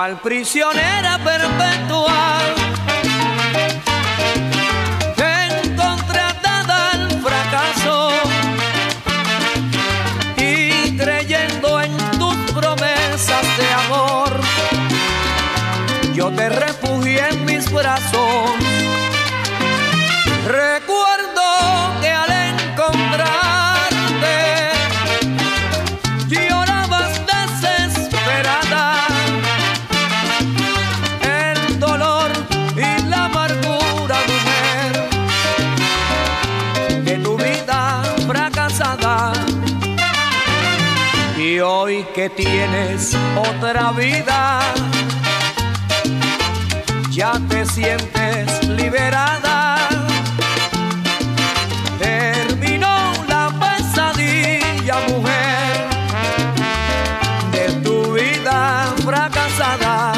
cual prisionera perpetual. Tienes otra vida, ya te sientes liberada. Terminó la pesadilla, mujer, de tu vida fracasada.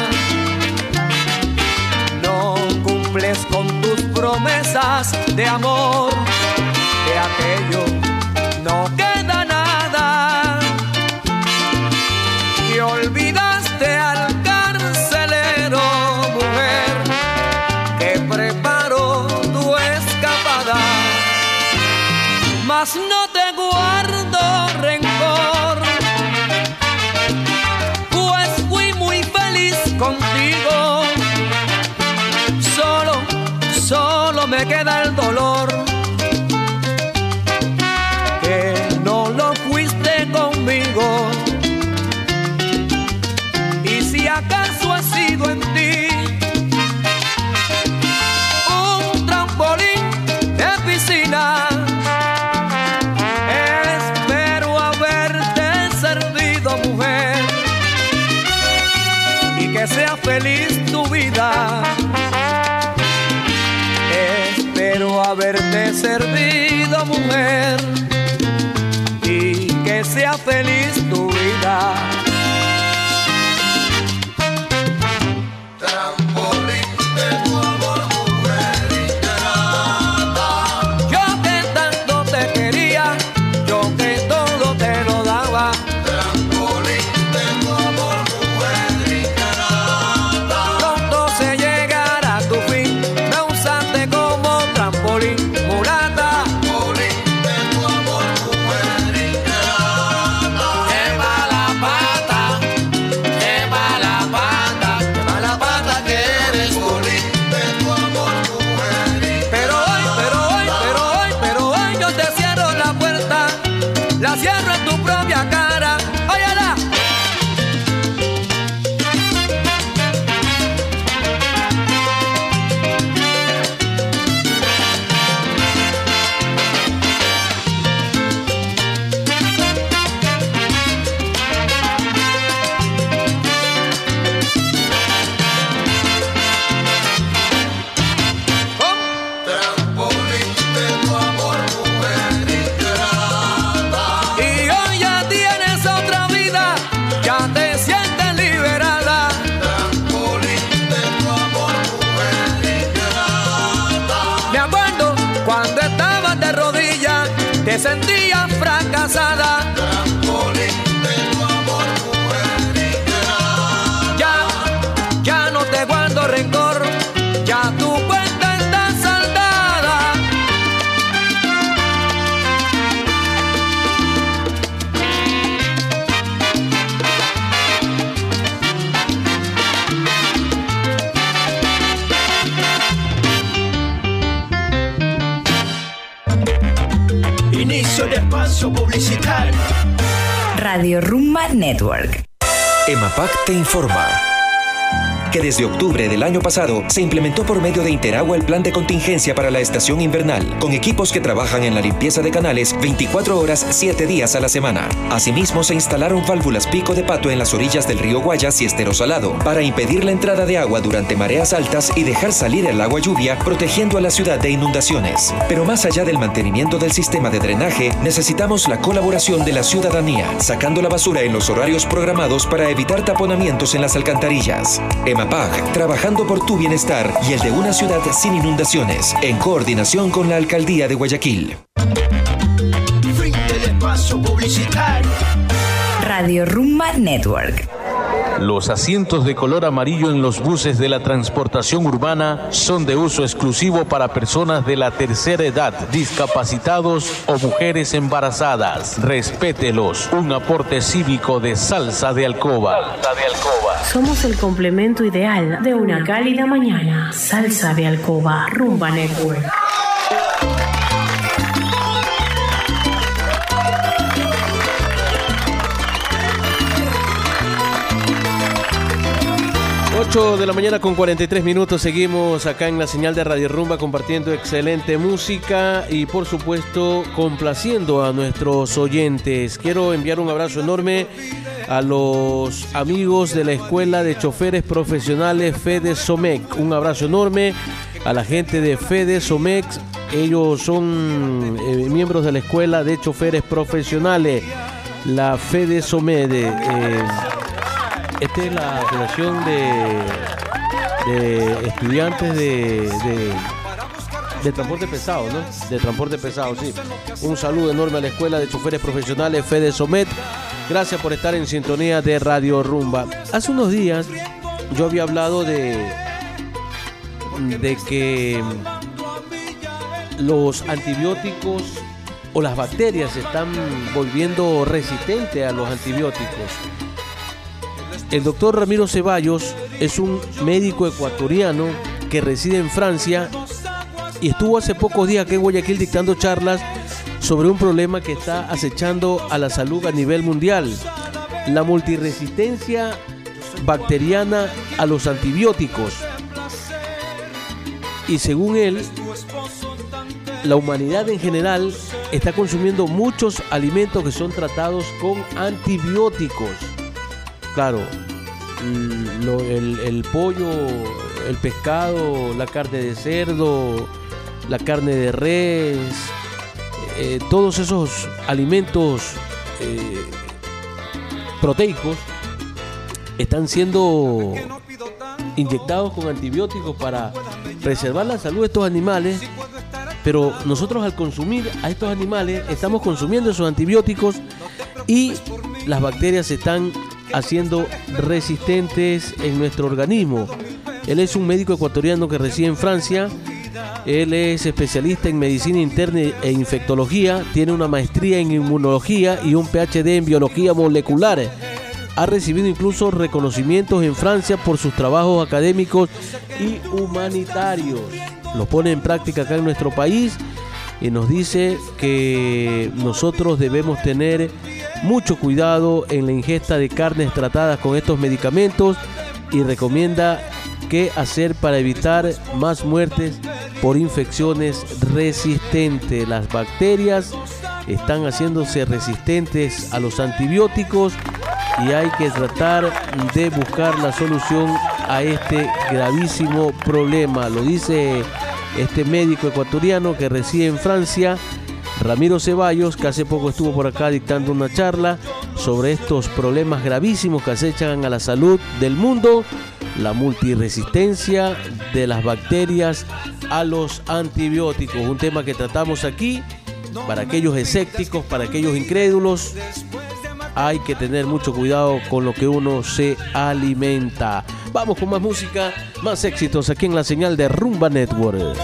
No cumples con tus promesas de amor, servido, mujer, y que sea te informa que desde octubre del año pasado se implementó por medio de Interagua el plan de contingencia para la estación invernal, con equipos que trabajan en la limpieza de canales 24 horas, 7 días a la semana. Asimismo, se instalaron válvulas pico de pato en las orillas del río Guayas y Estero Salado, para impedir la entrada de agua durante mareas altas y dejar salir el agua lluvia, protegiendo a la ciudad de inundaciones. Pero más allá del mantenimiento del sistema de drenaje, necesitamos la colaboración de la ciudadanía, sacando la basura en los horarios programados para evitar taponamientos en las alcantarillas. EMAPAG, trabajando por tu bienestar y el de una ciudad sin inundaciones, en coordinación con la Alcaldía de Guayaquil. Fin del espacio publicitario. Radio Rumba Network. Los asientos de color amarillo en los buses de la transportación urbana son de uso exclusivo para personas de la tercera edad, discapacitados o mujeres embarazadas. Respételos. Un aporte cívico de Salsa de Alcoba. Salsa de Alcoba. Somos el complemento ideal de una cálida mañana. Salsa de Alcoba. Rumba Network. 8 de la mañana con 43 minutos seguimos acá en la señal de Radio Rumba compartiendo excelente música y por supuesto complaciendo a nuestros oyentes. Quiero enviar un abrazo enorme a los amigos de la Escuela de Choferes Profesionales Fede Somec. Un abrazo enorme a la gente de Fede Somec. Ellos son eh, miembros de la Escuela de Choferes Profesionales. La Fede Somec. Eh, esta es la Asociación de, Estudiantes de, de, Transporte Pesado, ¿no? De Transporte Pesado, sí. Un saludo enorme a la Escuela de Choferes Profesionales Fede Somet. Gracias por estar en sintonía de Radio Rumba. Hace unos días yo había hablado de, de que los antibióticos o las bacterias se están volviendo resistentes a los antibióticos. El doctor Ramiro Ceballos es un médico ecuatoriano que reside en Francia y estuvo hace pocos días aquí en Guayaquil dictando charlas sobre un problema que está acechando a la salud a nivel mundial, la multiresistencia bacteriana a los antibióticos. Y según él, la humanidad en general está consumiendo muchos alimentos que son tratados con antibióticos. Claro, el, pollo, el pescado, la carne de cerdo, la carne de res, eh, todos esos alimentos eh, proteicos están siendo inyectados con antibióticos para preservar la salud de estos animales, pero nosotros al consumir a estos animales estamos consumiendo esos antibióticos y las bacterias se están haciendo resistentes en nuestro organismo. Él es un médico ecuatoriano que reside en Francia. Él es especialista en medicina interna e infectología, tiene una maestría en inmunología y un PhD en biología molecular. Ha recibido incluso reconocimientos en Francia por sus trabajos académicos y humanitarios. Lo pone en práctica acá en nuestro país y nos dice que nosotros debemos tener mucho cuidado en la ingesta de carnes tratadas con estos medicamentos y recomienda qué hacer para evitar más muertes por infecciones resistentes. Las bacterias están haciéndose resistentes a los antibióticos y hay que tratar de buscar la solución a este gravísimo problema. Lo dice este médico ecuatoriano que reside en Francia Ramiro Ceballos, que hace poco estuvo por acá dictando una charla sobre estos problemas gravísimos que acechan a la salud del mundo, la multiresistencia de las bacterias a los antibióticos, un tema que tratamos aquí para aquellos escépticos, para aquellos incrédulos. Hay que tener mucho cuidado con lo que uno se alimenta. Vamos con más música, más éxitos aquí en la señal de Rumba Network.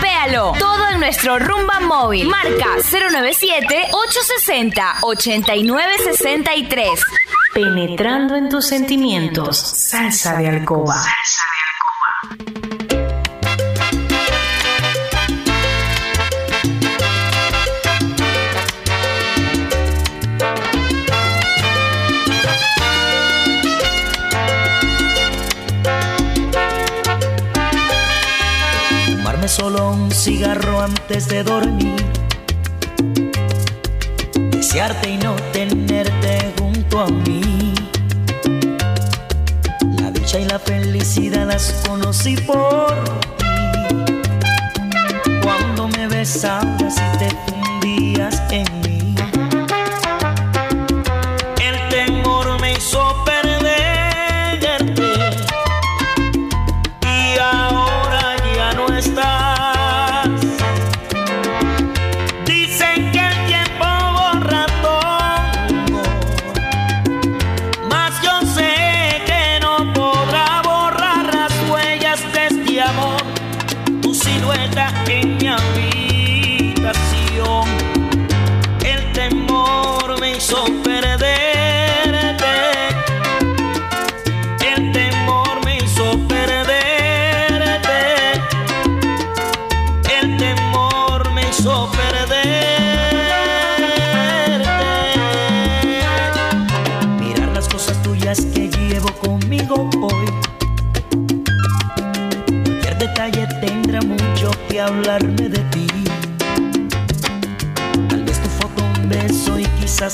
Shopéalo. Todo en nuestro Rumba Móvil. Marca 097-860-8963. Penetrando en tus sentimientos. Salsa de alcoba. un cigarro antes de dormir. Desearte y no tenerte junto a mí. La dicha y la felicidad las conocí por ti. Cuando me besabas y te fundías en mí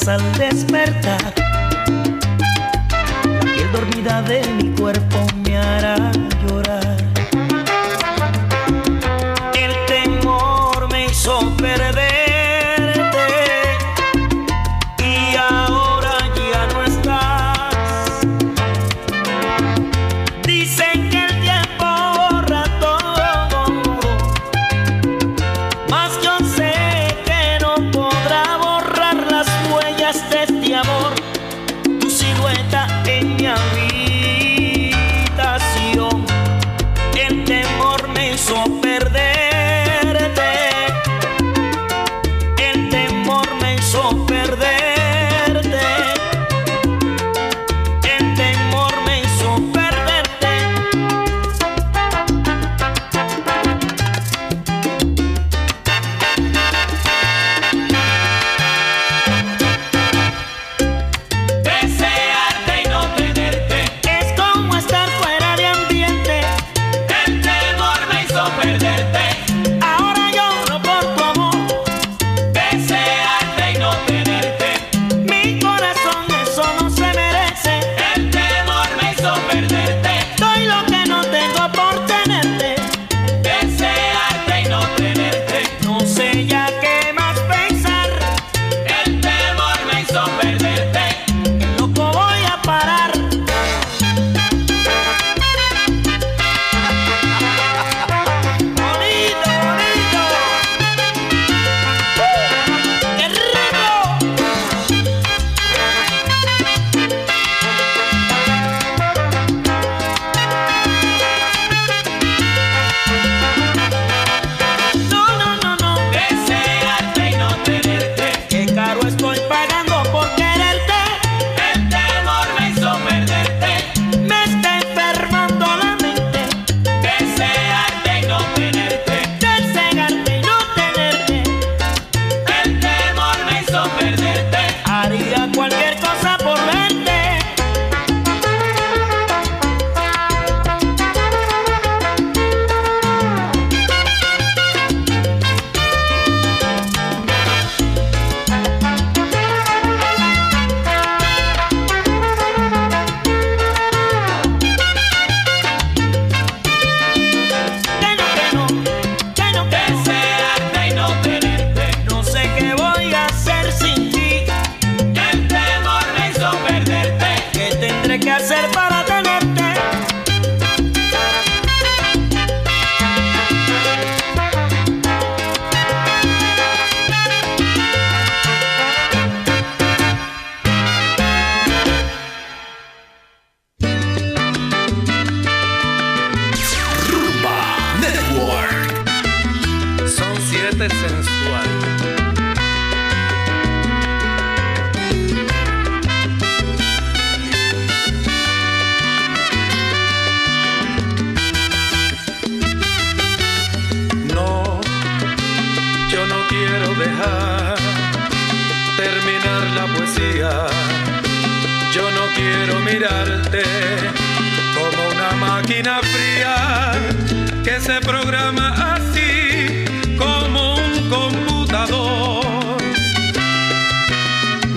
al despertar, la piel dormida de mi cuerpo. mirarte como una máquina fría que se programa así como un computador.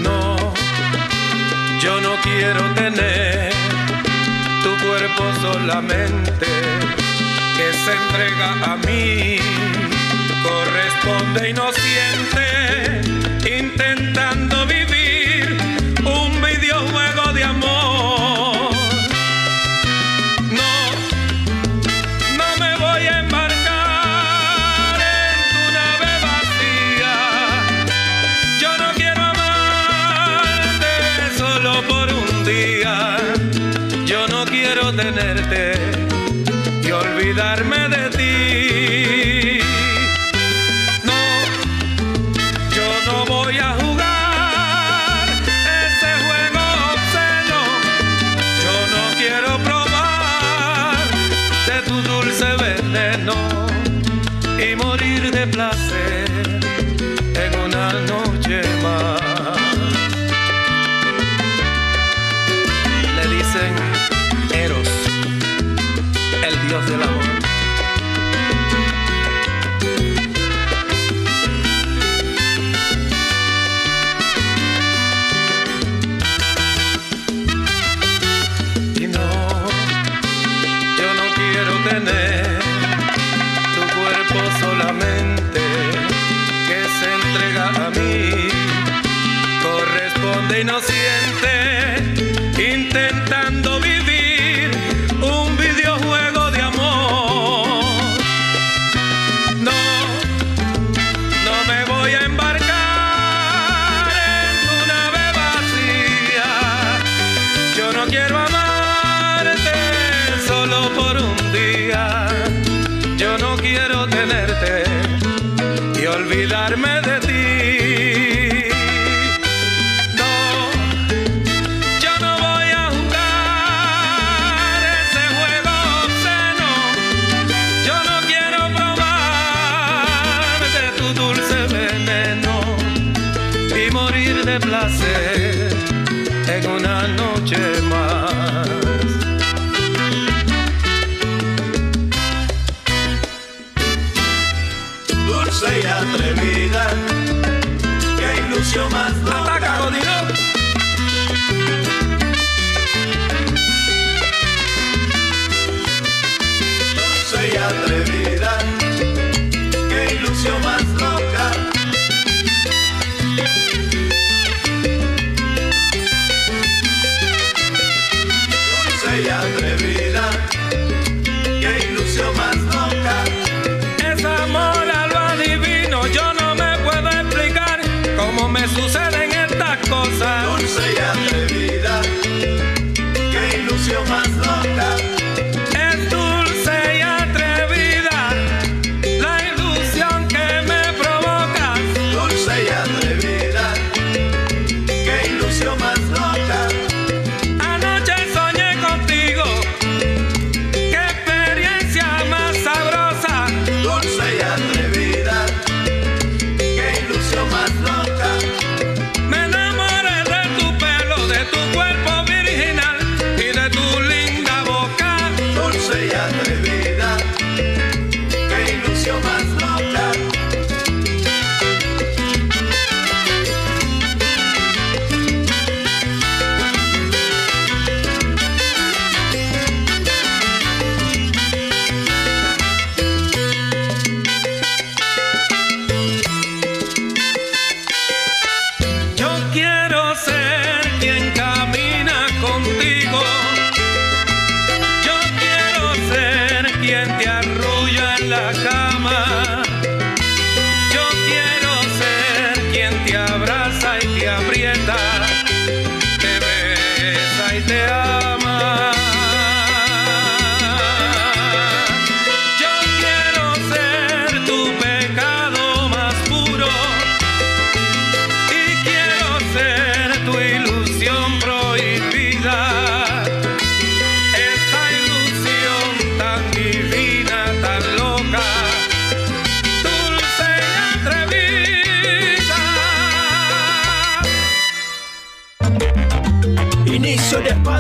No, yo no quiero tener tu cuerpo solamente que se entrega a mí. Corresponde y no siente intentando vivir. y olvidarme de placer en una noche más. Dulce y atrevida, qué ilusión más no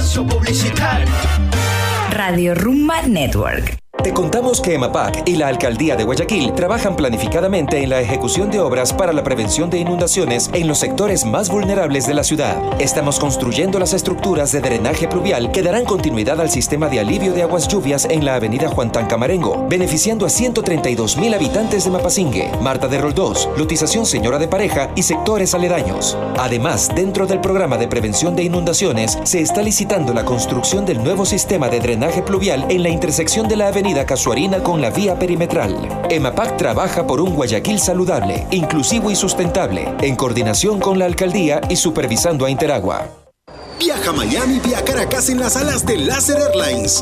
espacio publicitario. Radio Rumba Network. Te contamos que EMAPAC y la Alcaldía de Guayaquil trabajan planificadamente en la ejecución de obras para la prevención de inundaciones en los sectores más vulnerables de la ciudad. Estamos construyendo las estructuras de drenaje pluvial que darán continuidad al sistema de alivio de aguas lluvias en la avenida Juan Tancamarengo, beneficiando a 132 mil habitantes de Mapasingue, Marta de Roldós, Lotización Señora de Pareja y sectores aledaños. Además, dentro del programa de prevención de inundaciones, se está licitando la construcción del nuevo sistema de drenaje pluvial en la intersección de la avenida Casuarina con la vía perimetral. EMAPAC trabaja por un Guayaquil saludable, inclusivo y sustentable, en coordinación con la alcaldía y supervisando a Interagua. Viaja a Miami vía Caracas en las alas de Láser Airlines.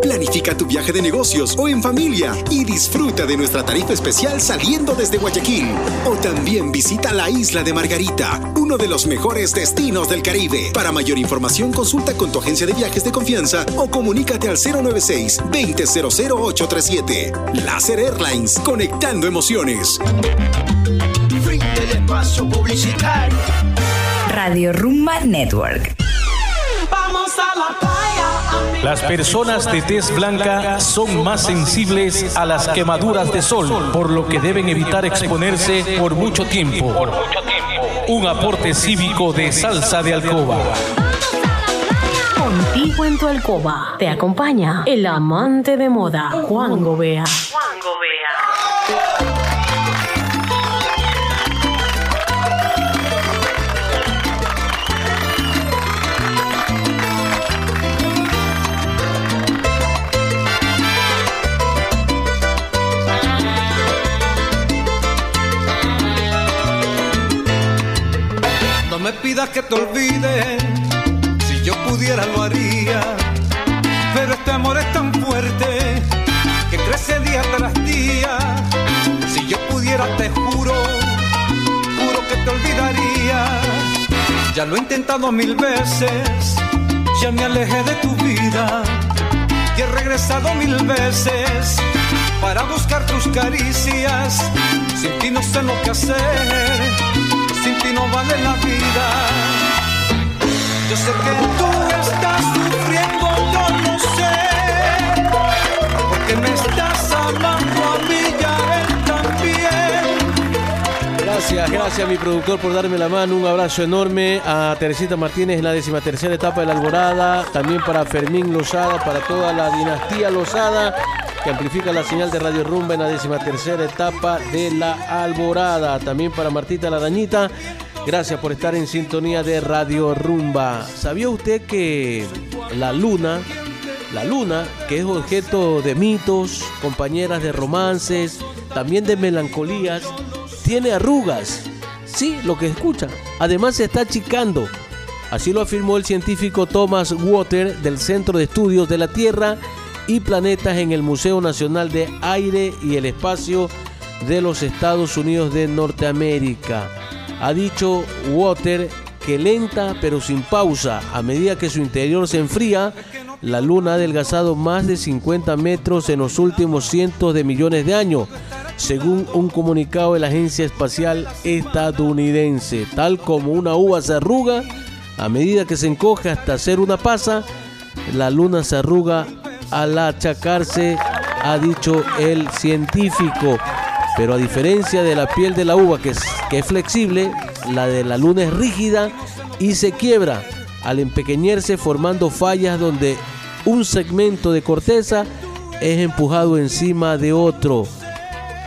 Planifica tu viaje de negocios o en familia y disfruta de nuestra tarifa especial saliendo desde Guayaquil. O también visita la isla de Margarita, uno de los mejores destinos del Caribe. Para mayor información consulta con tu agencia de viajes de confianza o comunícate al 096 2000837. Láser Airlines, conectando emociones. Fin del espacio publicitario. Radio Rumba Network. Vamos a la playa. Las personas de tez blanca son más sensibles a las quemaduras de sol, por lo que deben evitar exponerse por mucho tiempo. Un aporte cívico de salsa de alcoba. Contigo en tu alcoba te acompaña el amante de moda, Juan Gobea. No me pidas que te olvide, si yo pudiera lo haría. Pero este amor es tan fuerte que crece día tras día. Si yo pudiera te juro, juro que te olvidaría. Ya lo he intentado mil veces, ya me alejé de tu vida y he regresado mil veces para buscar tus caricias. Sin ti no sé lo que hacer sin ti no vale la vida. Yo sé que tú estás sufriendo, yo lo sé, porque me estás amando a mí y a él también. Gracias, gracias a mi productor por darme la mano. Un abrazo enorme a Teresita Martínez en la décima tercera etapa de la Alborada. También para Fermín Lozada, para toda la dinastía Lozada que amplifica la señal de Radio Rumba en la décima tercera etapa de la Alborada. También para Martita la Dañita, gracias por estar en sintonía de Radio Rumba. ¿Sabía usted que la luna, la luna, que es objeto de mitos, compañeras de romances, también de melancolías, tiene arrugas? Sí, lo que escucha. Además se está achicando. Así lo afirmó el científico Thomas Water del Centro de Estudios de la Tierra y planetas en el Museo Nacional de Aire y el Espacio de los Estados Unidos de Norteamérica. Ha dicho Water que lenta pero sin pausa, a medida que su interior se enfría, la Luna ha adelgazado más de 50 metros en los últimos cientos de millones de años, según un comunicado de la Agencia Espacial Estadounidense. Tal como una uva se arruga, a medida que se encoge hasta hacer una pasa, la Luna se arruga al achacarse, ha dicho el científico. Pero a diferencia de la piel de la uva, que es, flexible, la de la luna es rígida y se quiebra al empequeñarse formando fallas donde un segmento de corteza es empujado encima de otro.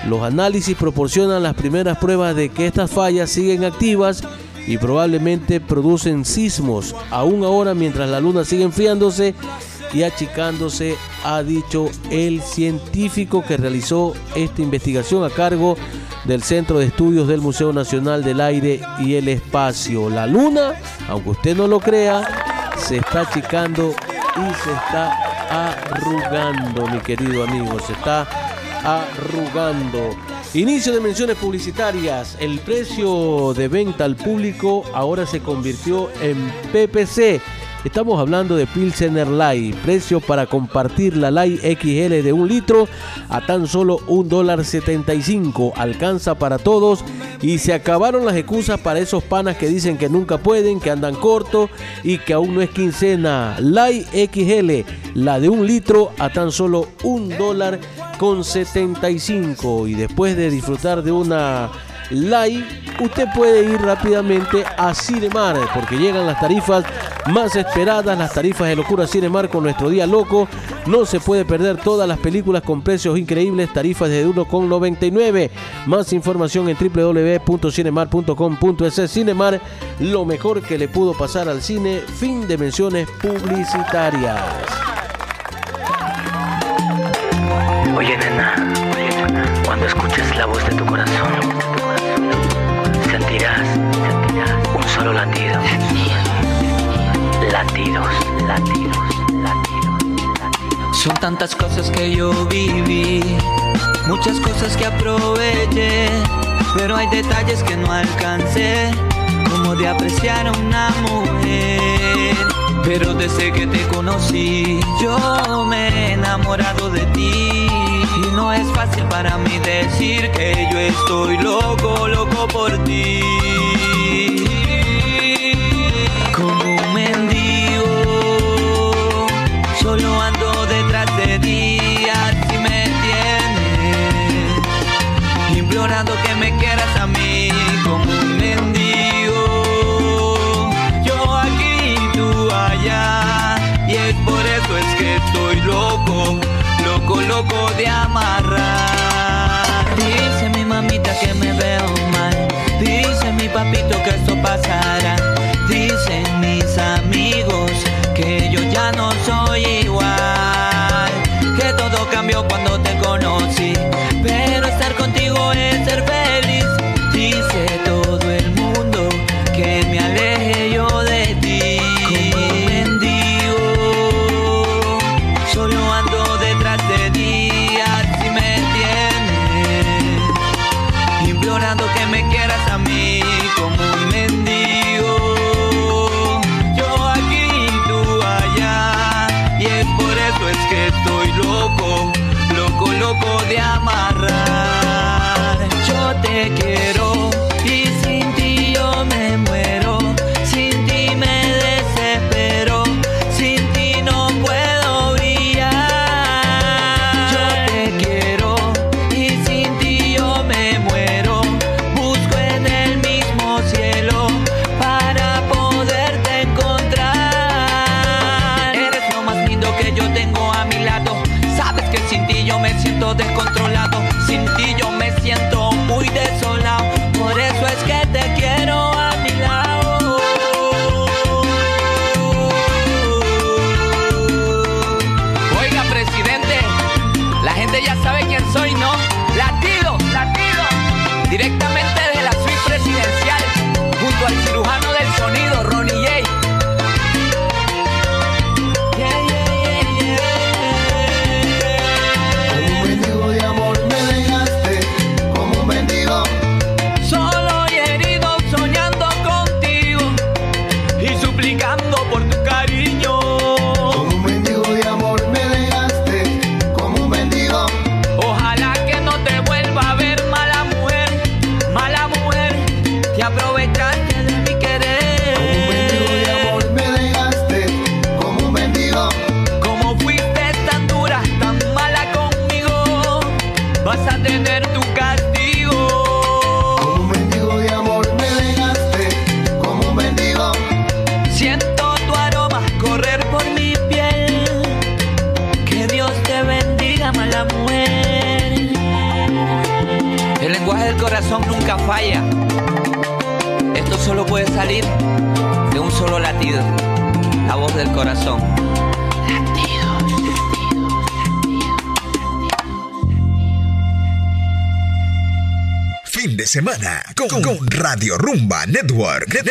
Los análisis proporcionan las primeras pruebas de que estas fallas siguen activas y probablemente producen sismos, aún ahora mientras la luna sigue enfriándose y achicándose, ha dicho el científico que realizó esta investigación a cargo del Centro de Estudios del Museo Nacional del Aire y el Espacio. La luna, aunque usted no lo crea, se está achicando y se está arrugando, mi querido amigo, se está arrugando. Inicio de menciones publicitarias. El precio de venta al público ahora se convirtió en PPC Estamos hablando de Pilsener Light, precio para compartir la Light XL de un litro a tan solo un dólar 75. Alcanza para todos y se acabaron las excusas para esos panas que dicen que nunca pueden, que andan corto y que aún no es quincena. Light XL, la de un litro a tan solo un dólar con 75. Y después de disfrutar de una Light, usted puede ir rápidamente a Cinemar porque llegan las tarifas más esperadas, las tarifas de locura Cinemar con nuestro día loco. No se puede perder todas las películas con precios increíbles, tarifas de 1,99. Más información en www.cinemar.com.es. Cinemar, lo mejor que le pudo pasar al cine. Fin de menciones publicitarias. Oye, nena, cuando escuches la voz de tu corazón, Latidos, latidos, latidos, latidos. Son tantas cosas que yo viví, muchas cosas que aproveché, pero hay detalles que no alcancé, como de apreciar a una mujer. Pero desde que te conocí, yo me he enamorado de ti. Y no es fácil para mí decir que yo estoy loco, loco por ti. Ti, así me tienes. Implorando que me quieras a mí como un mendigo. Yo aquí, tú allá. Y es por eso es que estoy loco, loco, loco de amarrar. Dice mi mamita que me veo mal. Dice mi papito que esto pasará. Dicen mis amigos que yo ya no soy todo cambió cuando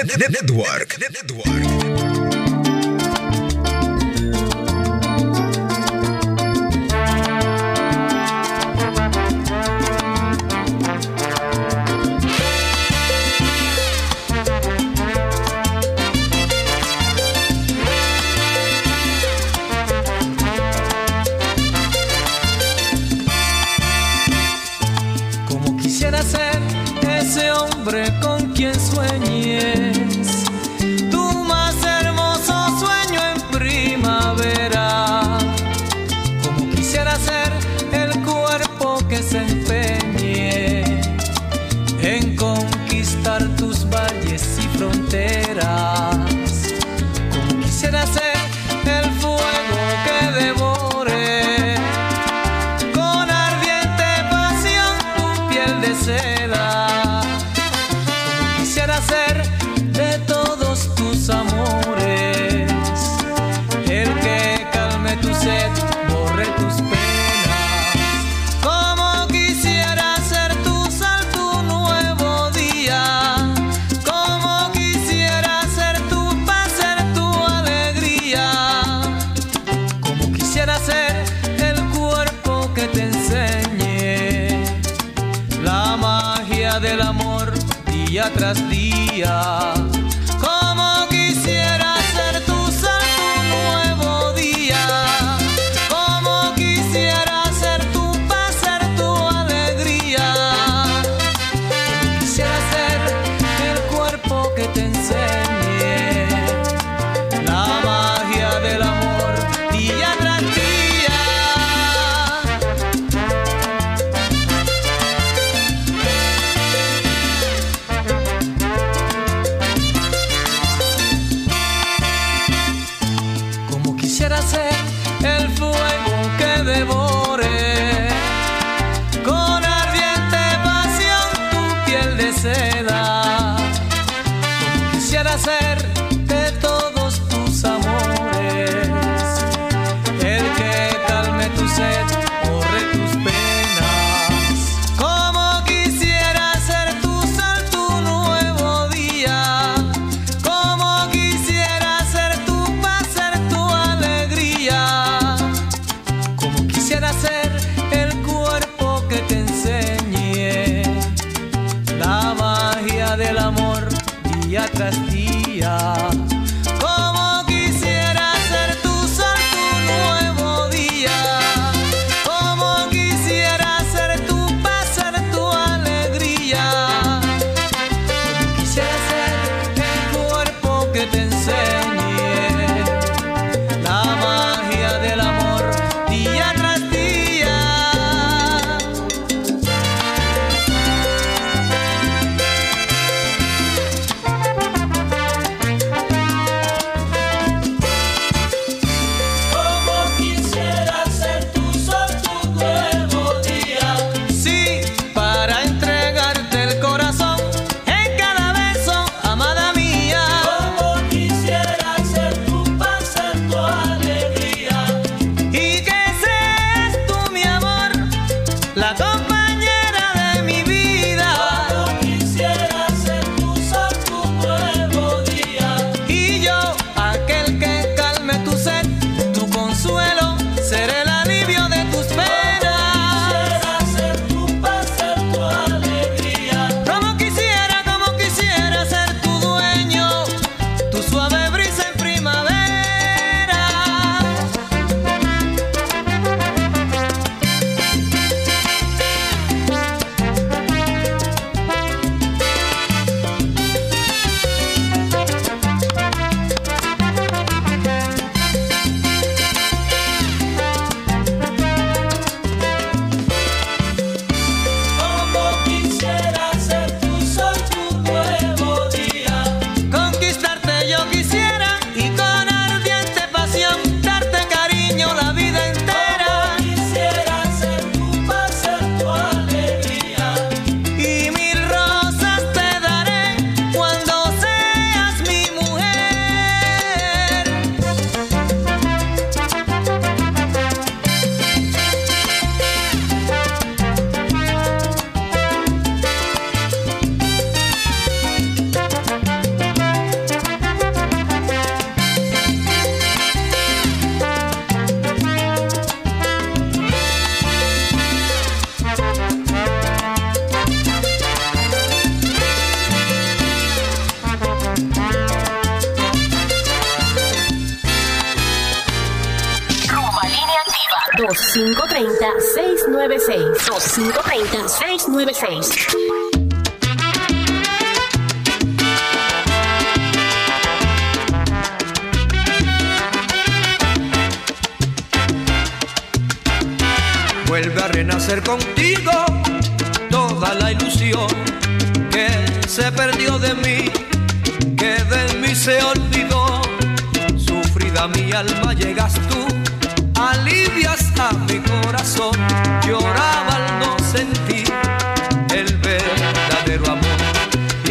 Network.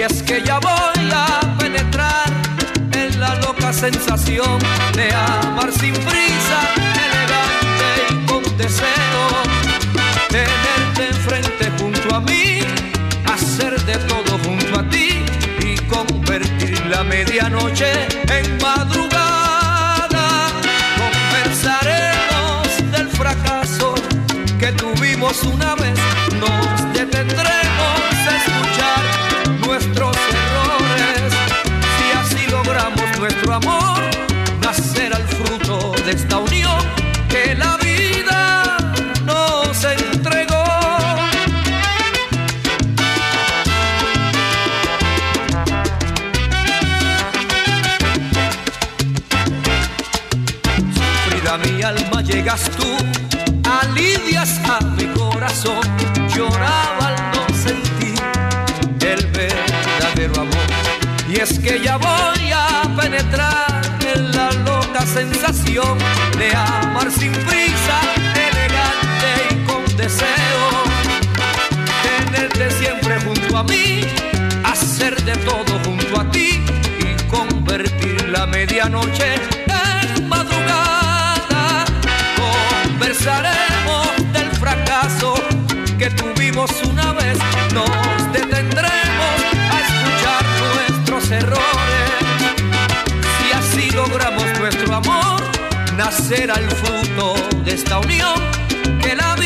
es que ya voy a penetrar en la loca sensación de amar sin prisa, elegante y con deseo. Tenerte enfrente junto a mí, hacer de todo junto a ti y convertir la medianoche en madrugada. Conversaremos del fracaso que tuvimos una vez que ya voy a penetrar en la loca sensación de amar sin prisa, elegante y con deseo. Tenerte siempre junto a mí, hacer de todo junto a ti y convertir la medianoche en madrugada. Conversaremos del fracaso que tuvimos una vez, no amor nacerá el fruto de esta unión que la vida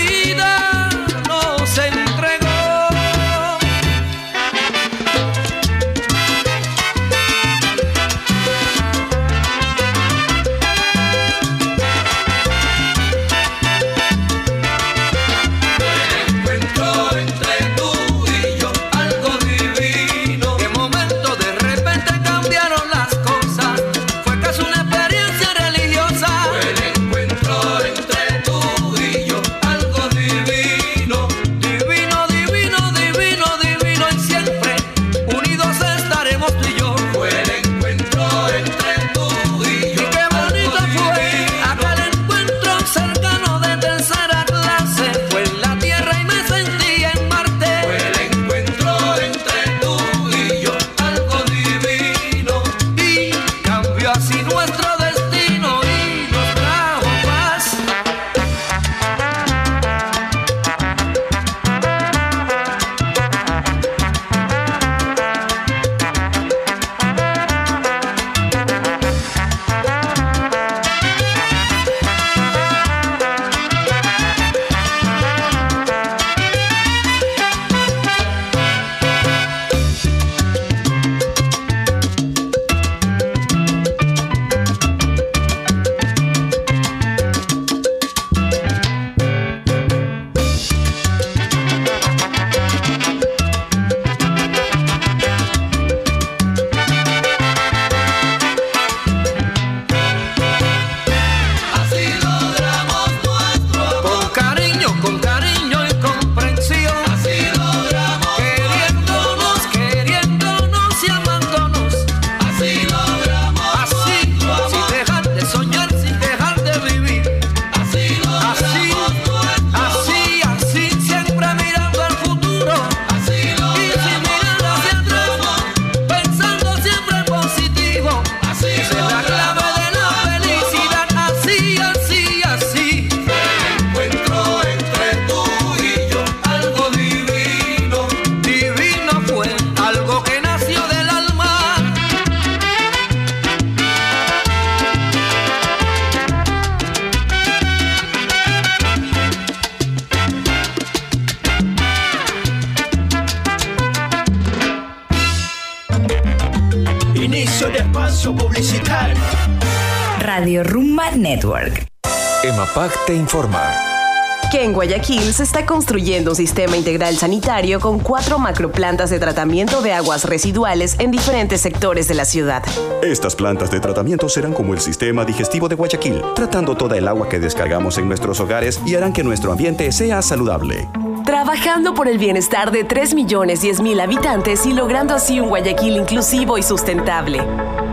se está construyendo un sistema integral sanitario con cuatro macroplantas de tratamiento de aguas residuales en diferentes sectores de la ciudad. Estas plantas de tratamiento serán como el sistema digestivo de Guayaquil, tratando toda el agua que descargamos en nuestros hogares y harán que nuestro ambiente sea saludable. Trabajando por el bienestar de 3 millones 10 mil habitantes y logrando así un Guayaquil inclusivo y sustentable.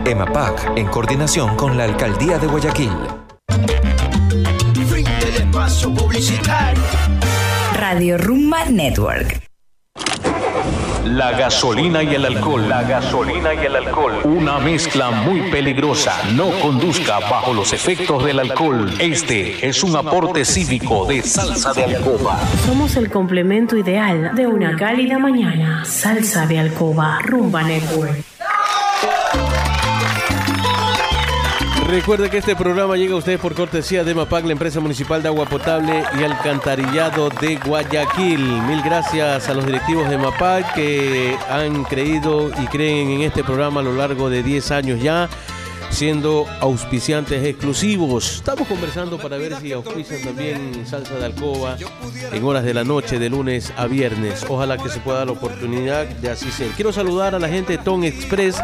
EMAPAC, en coordinación con la Alcaldía de Guayaquil. Radio Rumba Network. La gasolina y el alcohol. La gasolina y el alcohol. Una mezcla muy peligrosa. No conduzca bajo los efectos del alcohol. Este es un aporte cívico de Salsa de Alcoba. Somos el complemento ideal de una cálida mañana. Salsa de Alcoba, Rumba Network. Recuerde que este programa llega a ustedes por cortesía de MAPAC, la empresa municipal de agua potable y alcantarillado de Guayaquil. Mil gracias a los directivos de MAPAC que han creído y creen en este programa a lo largo de 10 años ya siendo auspiciantes exclusivos. Estamos conversando para ver si auspician también salsa de alcoba en horas de la noche, de lunes a viernes. Ojalá que se pueda dar la oportunidad de así ser. Quiero saludar a la gente de Ton Express,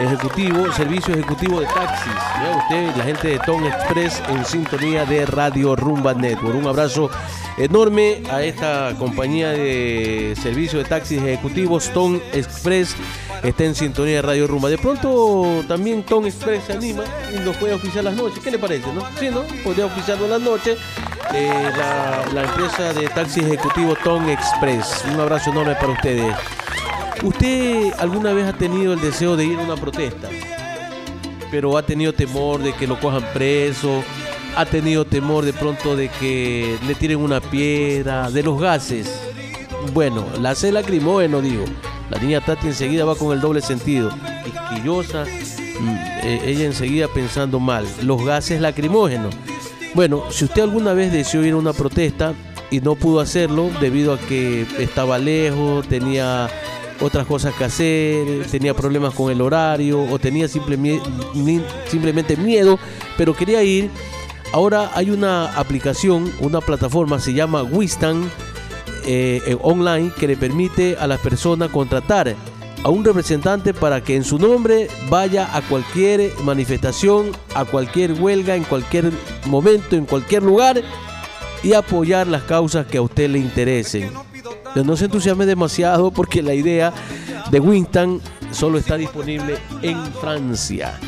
ejecutivo, servicio ejecutivo de taxis. Vea usted, la gente de Ton Express en sintonía de Radio Rumba Network. Un abrazo enorme a esta compañía de servicio de taxis ejecutivos, Ton Express está en sintonía de Radio Rumba. De pronto también Ton Express se anima y nos puede oficiar las noches. ¿Qué le parece? No? Sí, ¿no? Podría oficiarlo las noches. Eh, la, empresa de taxi ejecutivo Ton Express. Un abrazo enorme para ustedes. ¿Usted alguna vez ha tenido el deseo de ir a una protesta? Pero ha tenido temor de que lo cojan preso, ha tenido temor de pronto de que le tiren una piedra, de los gases. Bueno, la C lacrimógeno, digo. La niña Tati enseguida va con el doble sentido. Quisquillosa, mm, eh, ella enseguida pensando mal. Los gases lacrimógenos. Bueno, si usted alguna vez deseó ir a una protesta y no pudo hacerlo debido a que estaba lejos, tenía otras cosas que hacer, tenía problemas con el horario o tenía simplemente miedo, pero quería ir. Ahora hay una aplicación, una plataforma, se llama Wistan eh, online que le permite a las personas contratar a un representante para que en su nombre vaya a cualquier manifestación, a cualquier huelga, en cualquier momento, en cualquier lugar y apoyar las causas que a usted le interesen. Pero no se entusiasme demasiado porque la idea de Winston solo está disponible en Francia.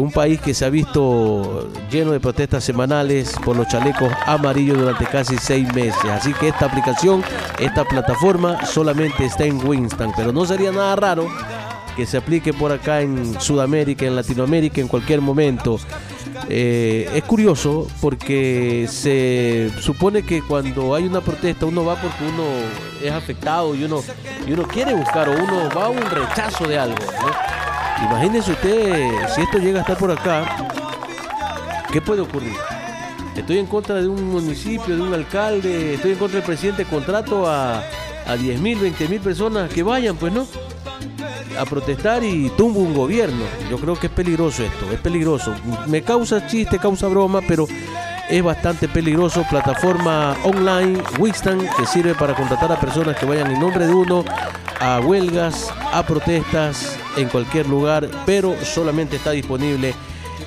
Un país que se ha visto lleno de protestas semanales por los chalecos amarillos durante casi seis meses. Así que esta aplicación, esta plataforma solamente está en Winston. Pero no sería nada raro que se aplique por acá en Sudamérica, en Latinoamérica, en cualquier momento. Eh, es curioso porque se supone que cuando hay una protesta uno va porque uno es afectado y uno, y uno quiere buscar o uno va a un rechazo de algo. Imagínese usted si esto llega a estar por acá, ¿qué puede ocurrir? Estoy en contra de un municipio, de un alcalde, estoy en contra del presidente, contrato a, a 10 mil, 20 mil personas que vayan, pues no, a protestar y tumbo un gobierno. Yo creo que es peligroso esto, es peligroso. Me causa chiste, causa broma, pero es bastante peligroso. Plataforma online, Wistan, que sirve para contratar a personas que vayan en nombre de uno a huelgas, a protestas en cualquier lugar, pero solamente está disponible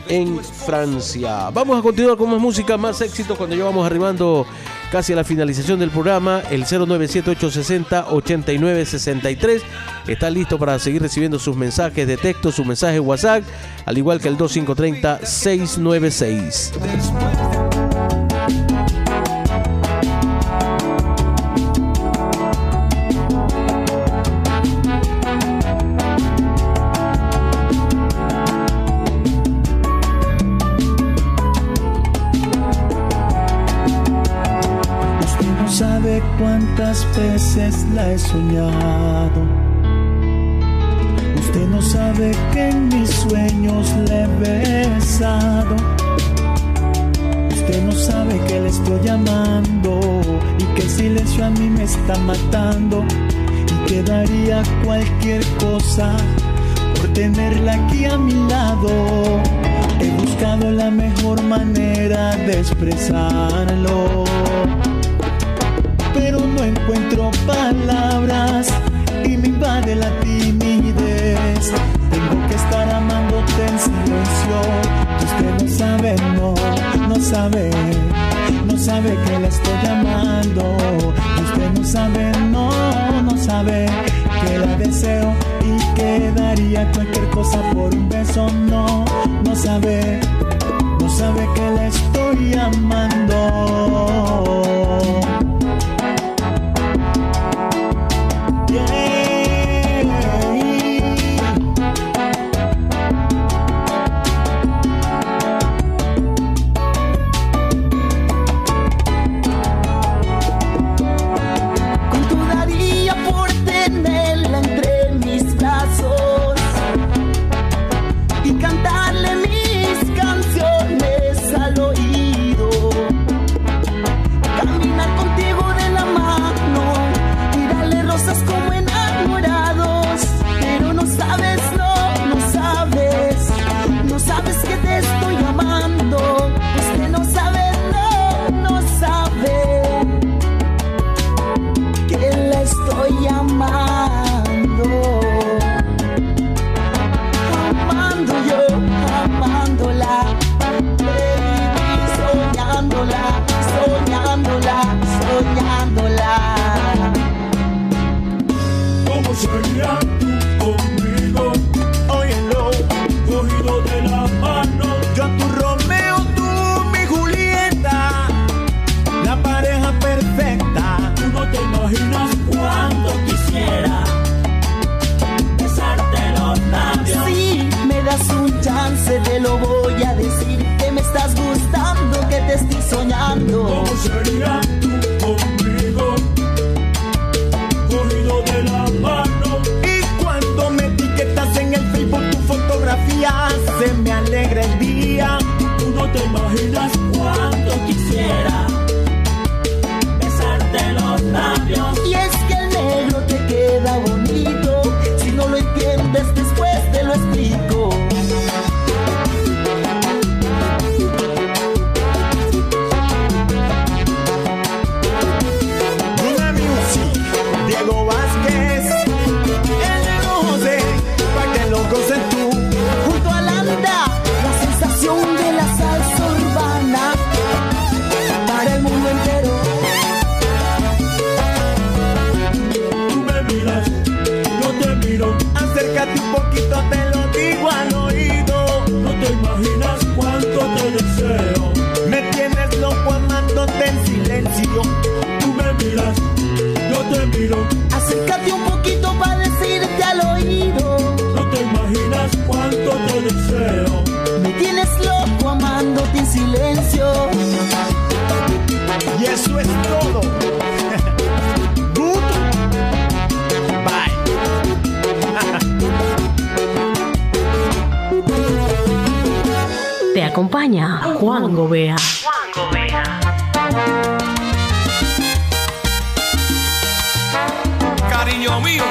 en Francia. Vamos a continuar con más música, más éxitos cuando ya vamos arribando casi a la finalización del programa. El 097-860-8963 está listo para seguir recibiendo sus mensajes de texto, sus mensajes WhatsApp, al igual que el 2530-696. Veces la he soñado. Usted no sabe que en mis sueños le he besado. Usted no sabe que le estoy llamando y que el silencio a mí me está matando. Y que daría cualquier cosa por tenerla aquí a mi lado. He buscado la mejor manera de expresarlo pero no encuentro palabras y me invade la timidez. Tengo que estar amándote en silencio, usted no sabe, no, no sabe, no sabe que la estoy amando. Usted no sabe, no, no sabe que la deseo y que daría cualquier cosa por un beso, no, no sabe, no sabe que la estoy amando. Te acompaña Juan Gobea. Juan Gobea. Cariño mío.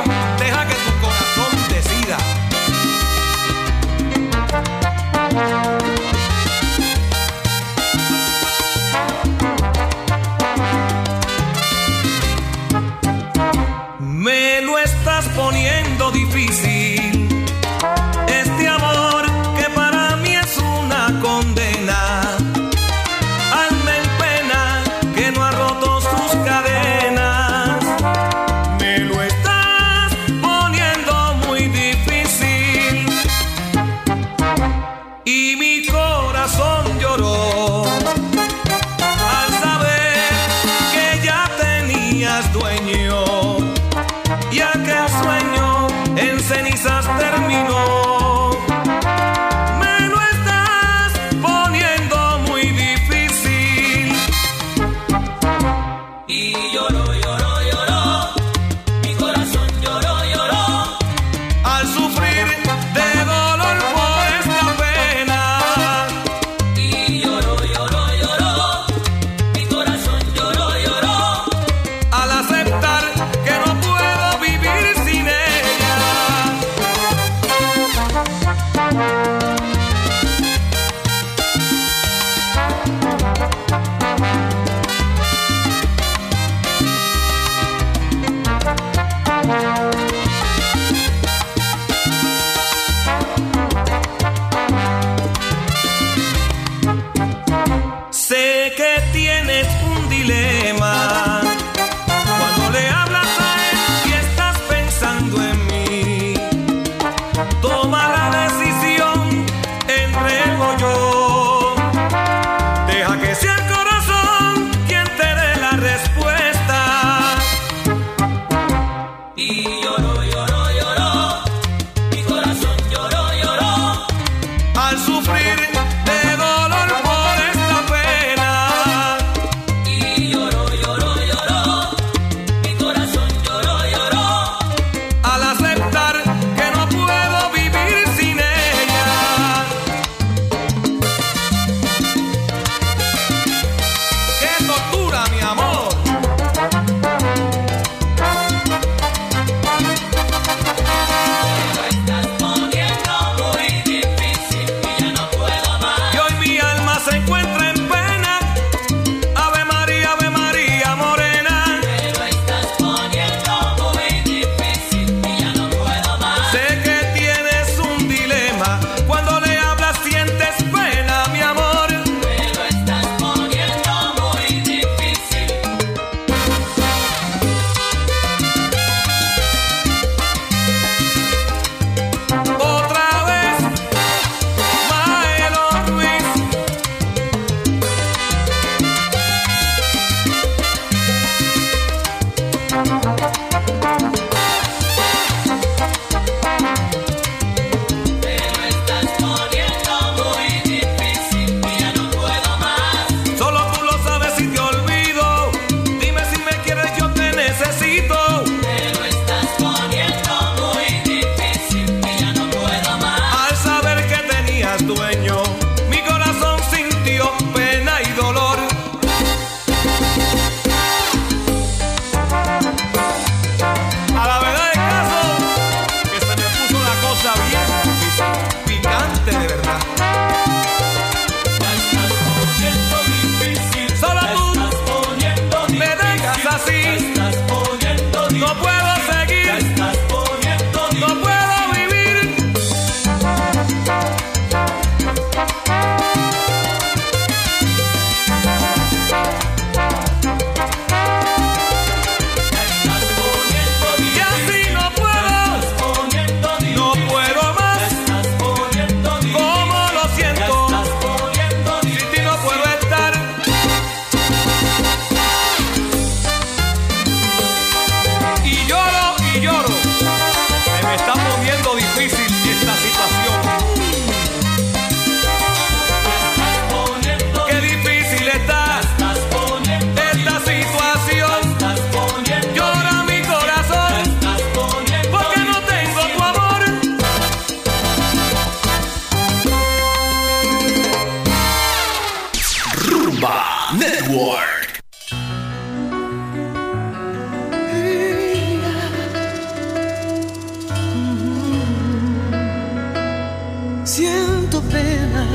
siento pena,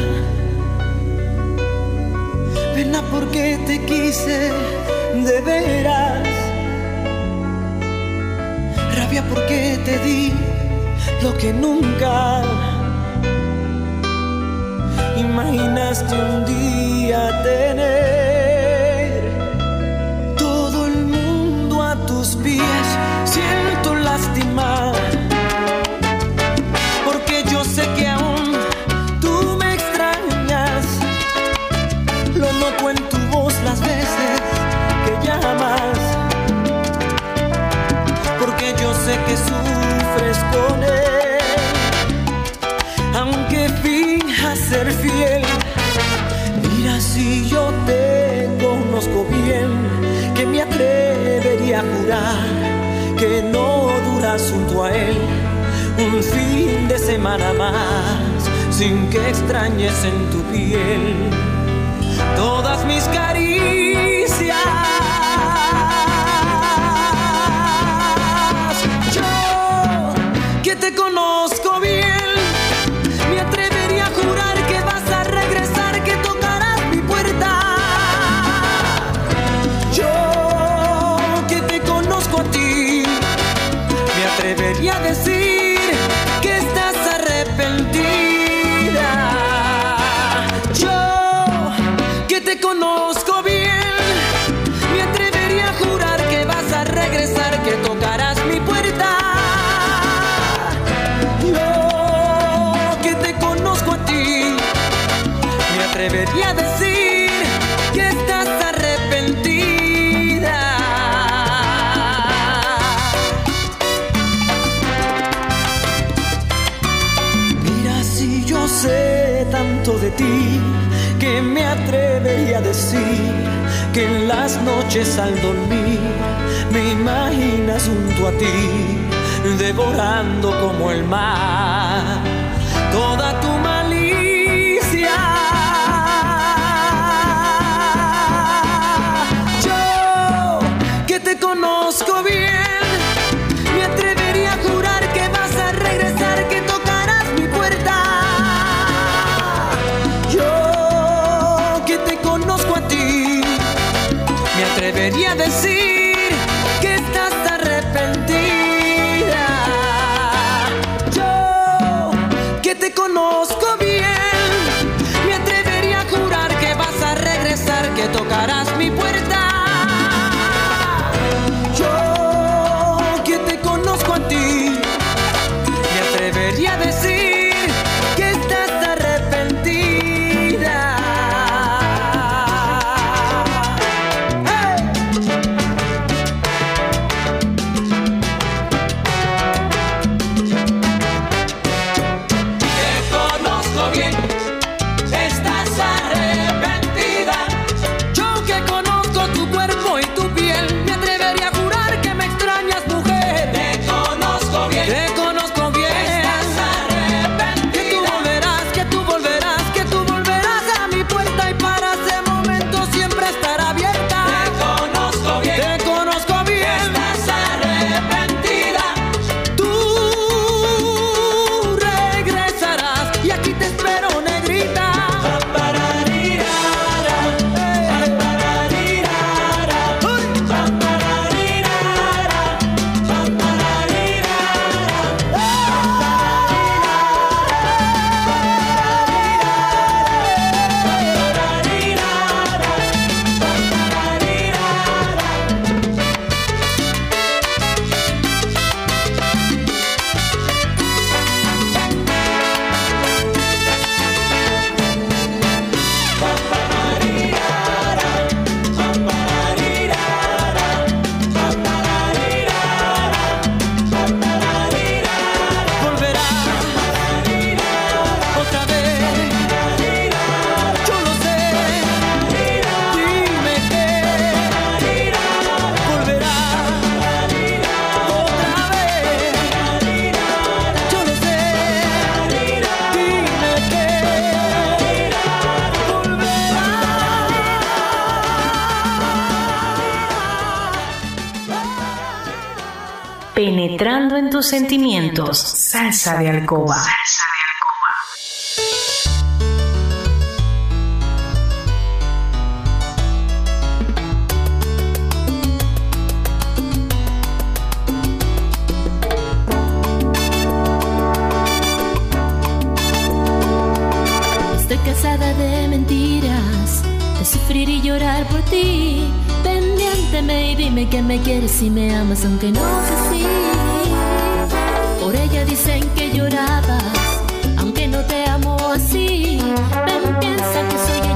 pena porque te quise de veras, rabia porque te di lo que nunca imaginaste un día tener. bien, que me atrevería a jurar que no duras junto a él un fin de semana más sin que extrañes en tu piel. que me atrevería a decir que en las noches al dormir me imaginas junto a ti, devorando como el mar. tus sentimientos. Salsa de alcoba. Estoy cansada de mentiras, de sufrir y llorar por ti. Pendiente me y dime que me quieres y me amas aunque no sé si por ella dicen que llorabas, aunque no te amo así. Ven, piensa que soy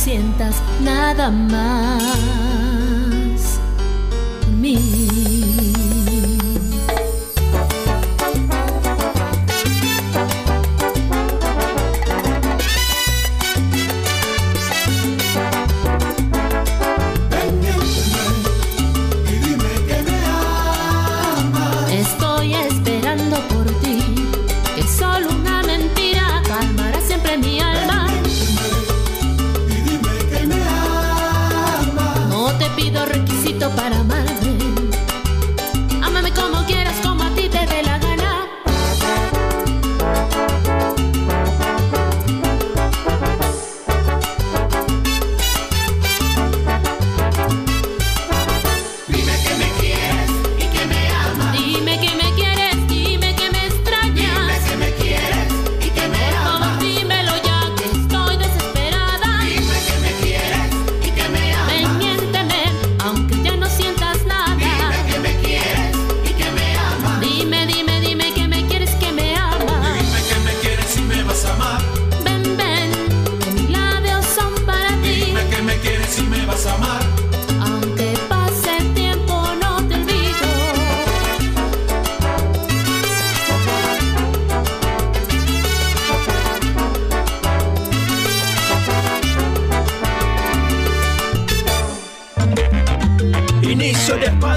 sientas nada más.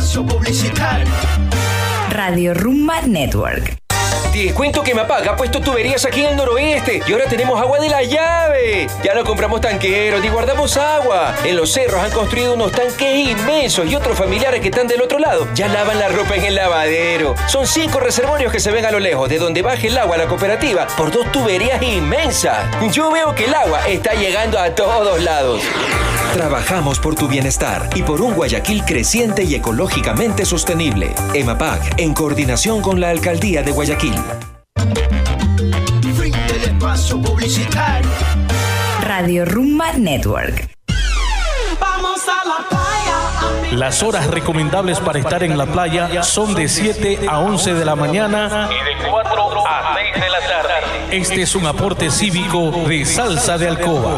Espacio publicitario. Radio Rumba Network. Te cuento que Mapag ha puesto tuberías aquí en el noroeste y ahora tenemos agua de la llave. Ya no compramos tanqueros ni guardamos agua. En los cerros han construido unos tanques inmensos y otros familiares que están del otro lado ya lavan la ropa en el lavadero. Son cinco reservorios que se ven a lo lejos de donde baje el agua la cooperativa por dos tuberías inmensas. Yo veo que el agua está llegando a todos lados. Trabajamos por tu bienestar y por un Guayaquil creciente y ecológicamente sostenible. EMAPAC, en coordinación con la Alcaldía de Guayaquil. Fin del espacio publicitario. Radio Rumba Network. Vamos a la playa. Las horas recomendables para estar en la playa son de 7 a 11 de la mañana y de 4 a 6 de la tarde. Este es un aporte cívico de Salsa de Alcoba.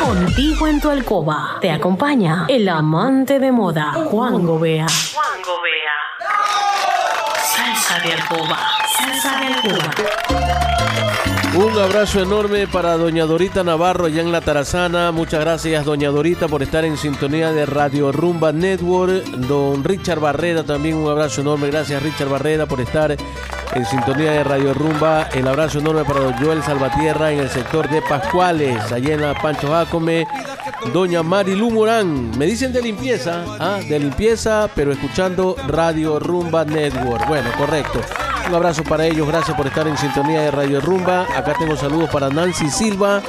Contigo en tu alcoba te acompaña el amante de moda, Juan Gobea. Juan Gobea. Salsa de alcoba. Salsa de alcoba. Un abrazo enorme para doña Dorita Navarro allá en La Tarazana. Muchas gracias, doña Dorita, por estar en sintonía de Radio Rumba Network. Don Richard Barrera también un abrazo enorme. Gracias, Richard Barrera, por estar en sintonía de Radio Rumba. El abrazo enorme para don Joel Salvatierra en el sector de Pascuales, allá en la Pancho Jacome. Doña Marilu Morán, me dicen de limpieza, ah, de limpieza, pero escuchando Radio Rumba Network. Bueno, correcto. Un abrazo para ellos, gracias por estar en sintonía de Radio Rumba. Acá tengo saludos para Nancy Silva,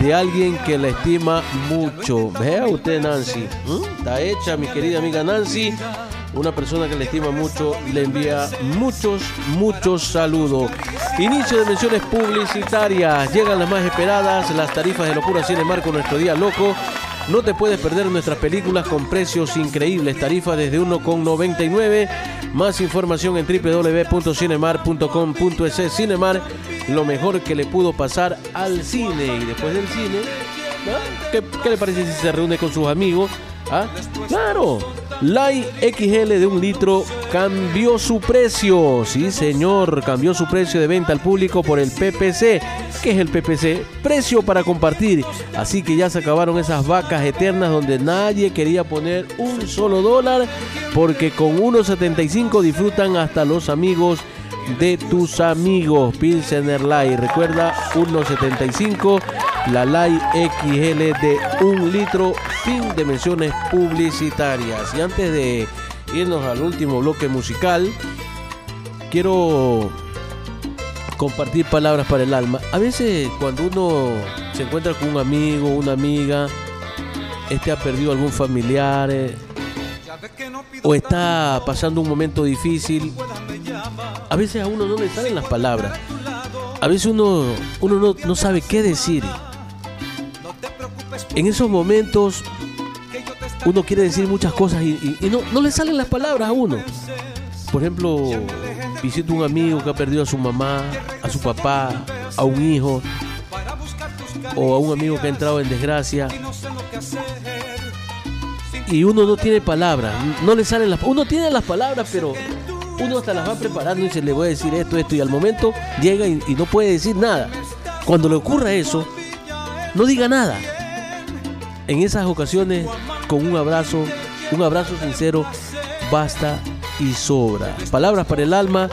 de alguien que la estima mucho. Vea usted, Nancy. Está hecha, mi querida amiga Nancy. Una persona que le estima mucho le envía muchos, muchos saludos. Inicio de menciones publicitarias. Llegan las más esperadas, las tarifas de locura Cinemark con nuestro día loco. No te puedes perder nuestras películas con precios increíbles. Tarifas desde 1,99. Más información en www.cinemar.com.es. Cinemar, lo mejor que le pudo pasar al cine. Y después del cine, ¿no? ¿Qué, qué le parece si se reúne con sus amigos? ¿Ah? Claro. Lai XL de un litro cambió su precio. Sí, señor, cambió su precio de venta al público por el PPC. ¿Qué es el PPC? Precio para compartir. Así que ya se acabaron esas vacas eternas donde nadie quería poner un solo dólar porque con 1.75 disfrutan hasta los amigos de tus amigos. Pilsener Light. Recuerda 1.75 la Light XL de un litro. Fin de menciones publicitarias. Y antes de irnos al último bloque musical, quiero compartir palabras para el alma. A veces cuando uno se encuentra con un amigo, una amiga, este ha perdido algún familiar eh, o está pasando un momento difícil, a veces a uno no le salen las palabras. A veces uno, uno no, no sabe qué decir. En esos momentos uno quiere decir muchas cosas y, no, no le salen las palabras a uno. Por ejemplo, visito un amigo que ha perdido a su mamá, a su papá, a un hijo, o a un amigo que ha entrado en desgracia. Y uno no tiene palabras, no le salen las Uno tiene las palabras, pero uno hasta las va preparando y se le voy a decir esto, esto, y al momento llega y no puede decir nada. Cuando le ocurra eso, no diga nada. En esas ocasiones, con un abrazo, un abrazo sincero, basta y sobra. Palabras para el alma,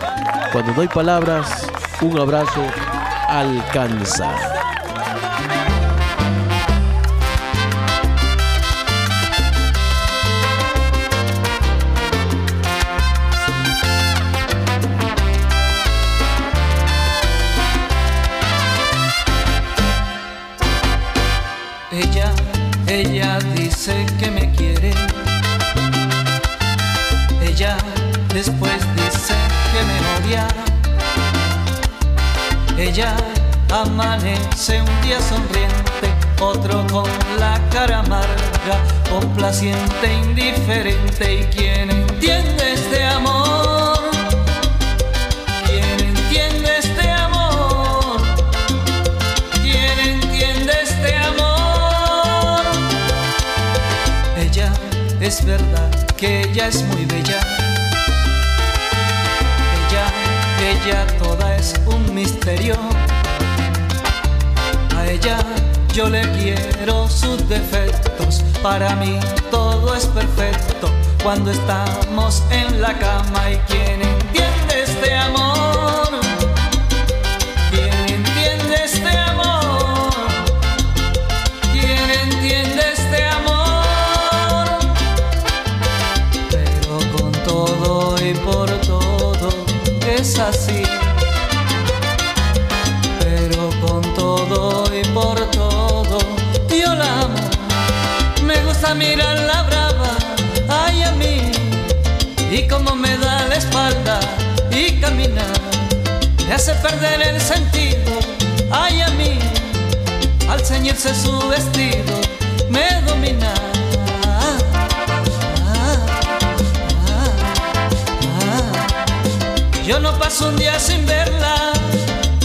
cuando no hay palabras, un abrazo alcanza. Dice que me quiere. Ella después dice que me odia. Ella amanece un día sonriente, otro con la cara amarga, complaciente, indiferente. ¿Y quién Es verdad que ella es muy bella. Ella, ella toda es un misterio. A ella yo le quiero sus defectos. Para mí todo es perfecto cuando estamos en la cama y quieren a mirar la brava, ay a mí, y como me da la espalda y camina, me hace perder el sentido, ay a mí, al ceñirse su vestido, me domina. Yo no paso un día sin verla,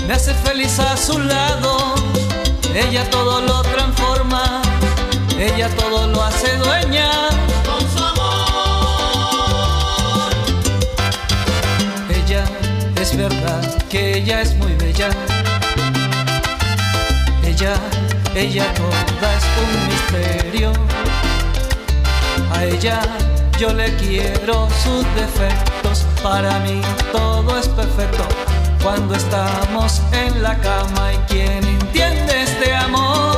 me hace feliz a su lado, ella todo lo transforma ella todo lo hace dueña. Con su amor. Ella es verdad que ella es muy bella. Ella, ella toda es un misterio. A ella yo le quiero sus defectos. Para mí todo es perfecto cuando estamos en la cama y quien entiende este amor.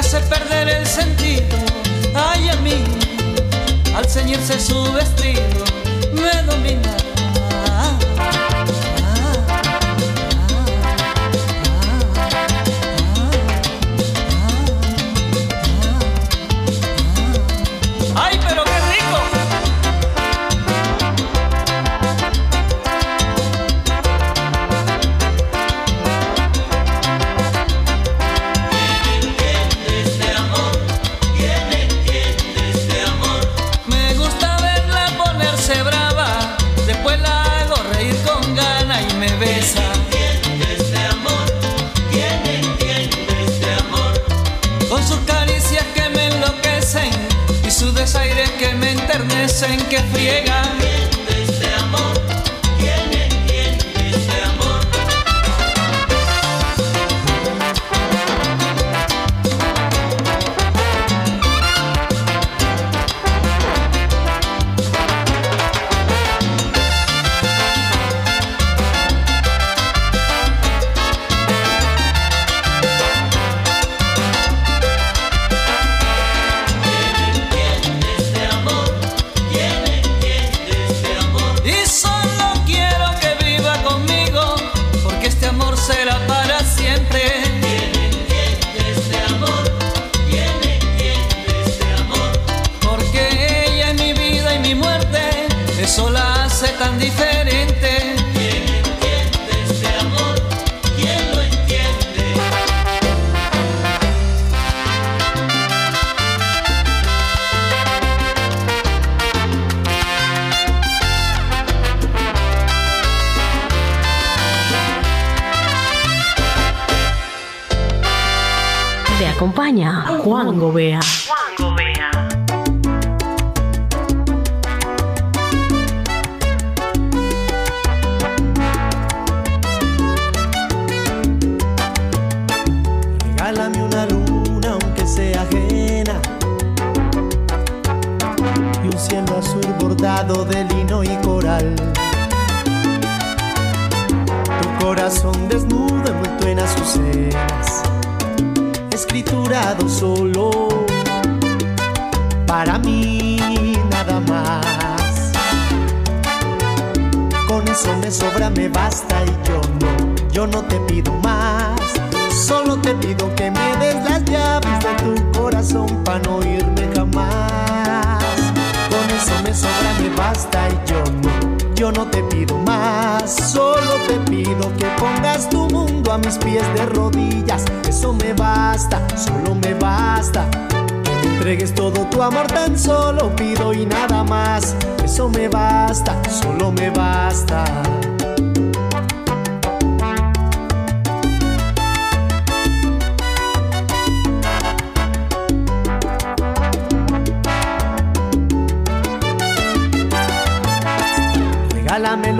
hace perder el sentido. Ay, a mí, al ceñirse su vestido, me domina. merecen que friegan.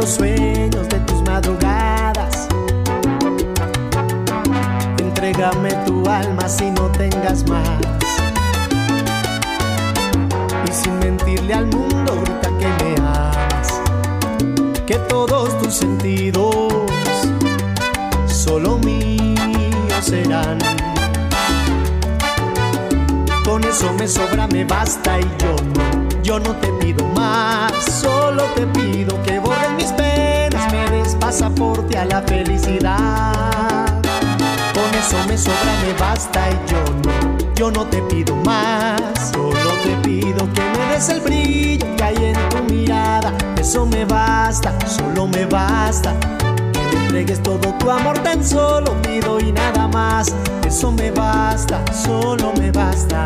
Los sueños de tus madrugadas. Entrégame tu alma si no tengas más. Y sin mentirle al mundo, grita que me amas. Que todos tus sentidos solo míos serán. Con eso me sobra, me basta y yo no, yo no te pido más. Solo te pido que borren pasaporte a la felicidad. Con eso me sobra, me basta y yo no, yo no te pido más. Solo te pido que me des el brillo que hay en tu mirada. Eso me basta, solo me basta. Que me entregues todo tu amor, tan solo pido y nada más. Eso me basta, solo me basta.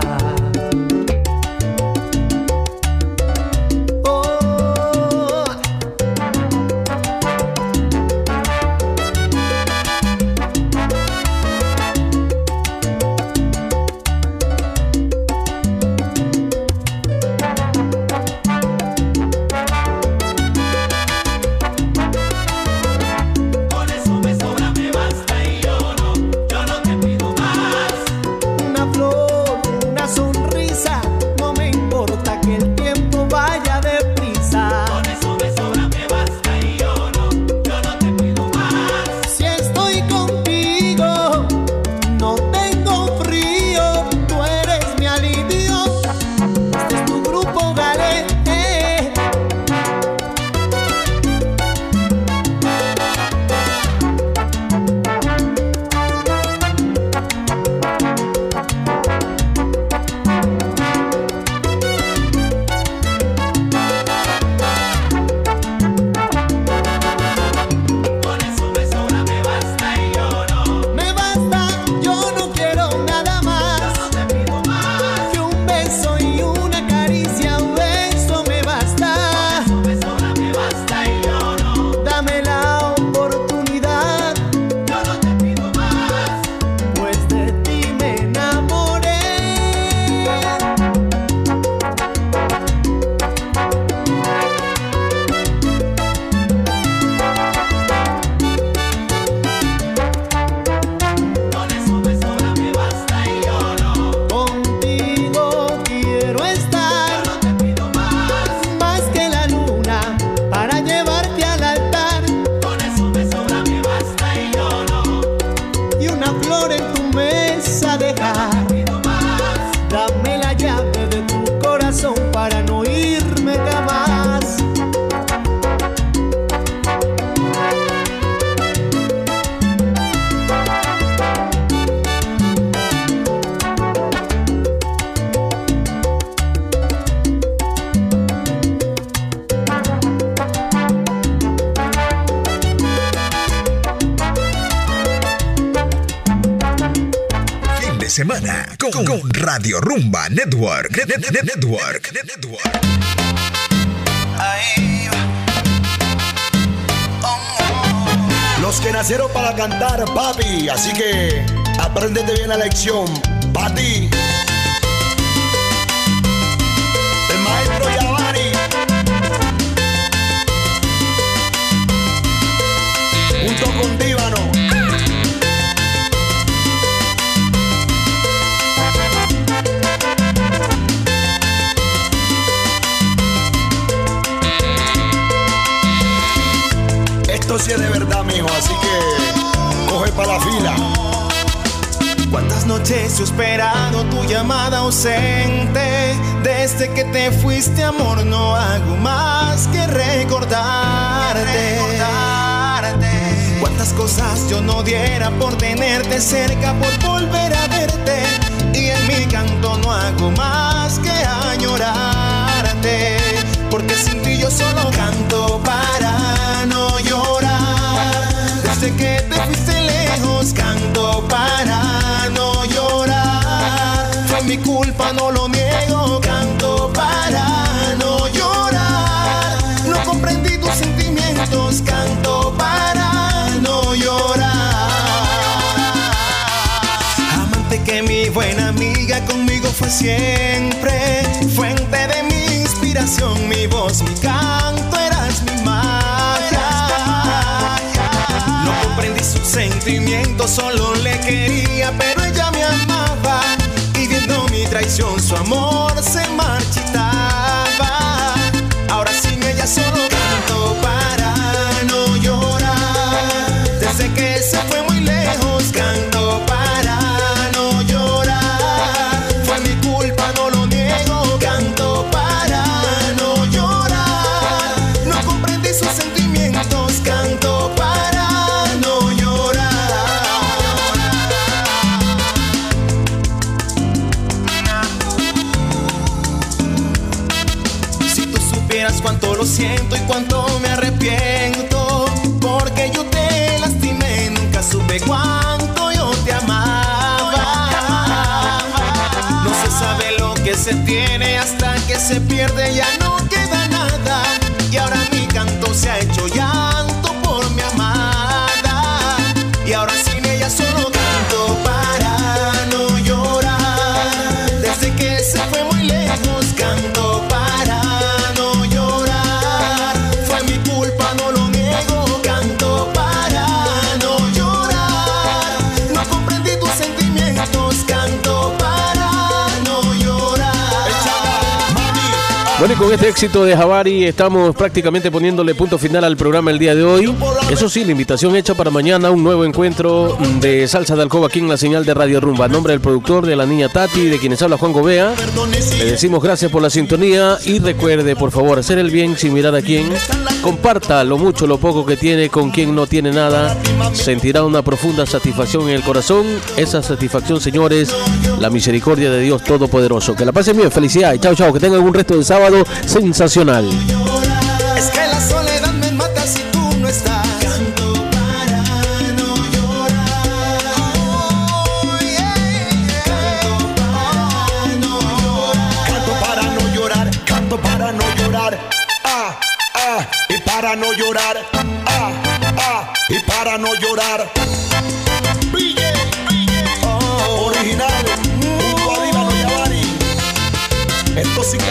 Network. Net- net- net- Network. Net- Network. Los que nacieron para cantar, papi. Así que apréndete bien la lección. Pa' ti. ¿Cuántas noches he esperado tu llamada ausente? Desde que te fuiste, amor, no hago más que recordarte. Cuántas cosas yo no diera por tenerte cerca, por volver a verte. Y en mi canto no hago más que añorarte. Porque sin ti yo solo canto para no llorar. Desde que te fuiste lejos, canto para mi culpa, no lo niego. Canto para no llorar. No comprendí tus sentimientos, canto para no llorar. Amante que mi buena amiga conmigo fue siempre. Fuente de mi inspiración, mi voz, mi canto, eras mi magia. No comprendí sus sentimientos, solo le quería, pero ella su amor se marchitaba. Se pierde, ya no con este éxito de Javari estamos prácticamente poniéndole punto final al programa el día de hoy. Eso sí, la invitación hecha para mañana, un nuevo encuentro de Salsa de Alcoba aquí en la señal de Radio Rumba. A nombre del productor, de la niña Tati, de quienes habla Juan Gobea, le decimos gracias por la sintonía y recuerde, por favor, hacer el bien sin mirar a quién. Comparta lo mucho, lo poco que tiene con quien no tiene nada. Sentirá una profunda satisfacción en el corazón. Esa satisfacción, señores, la misericordia de Dios Todopoderoso. Que la pasen bien, felicidades. Chao, chao. Que tengan un resto de sábado sensacional. Es que la soledad me mata si tú no estás. Canto para no llorar. Canto para no llorar. Canto para no llorar. Ah, ah, y para no llorar. Ah, ah, y para no llorar. Oh, original. Junto a Díbalo Yavari. Esto sí que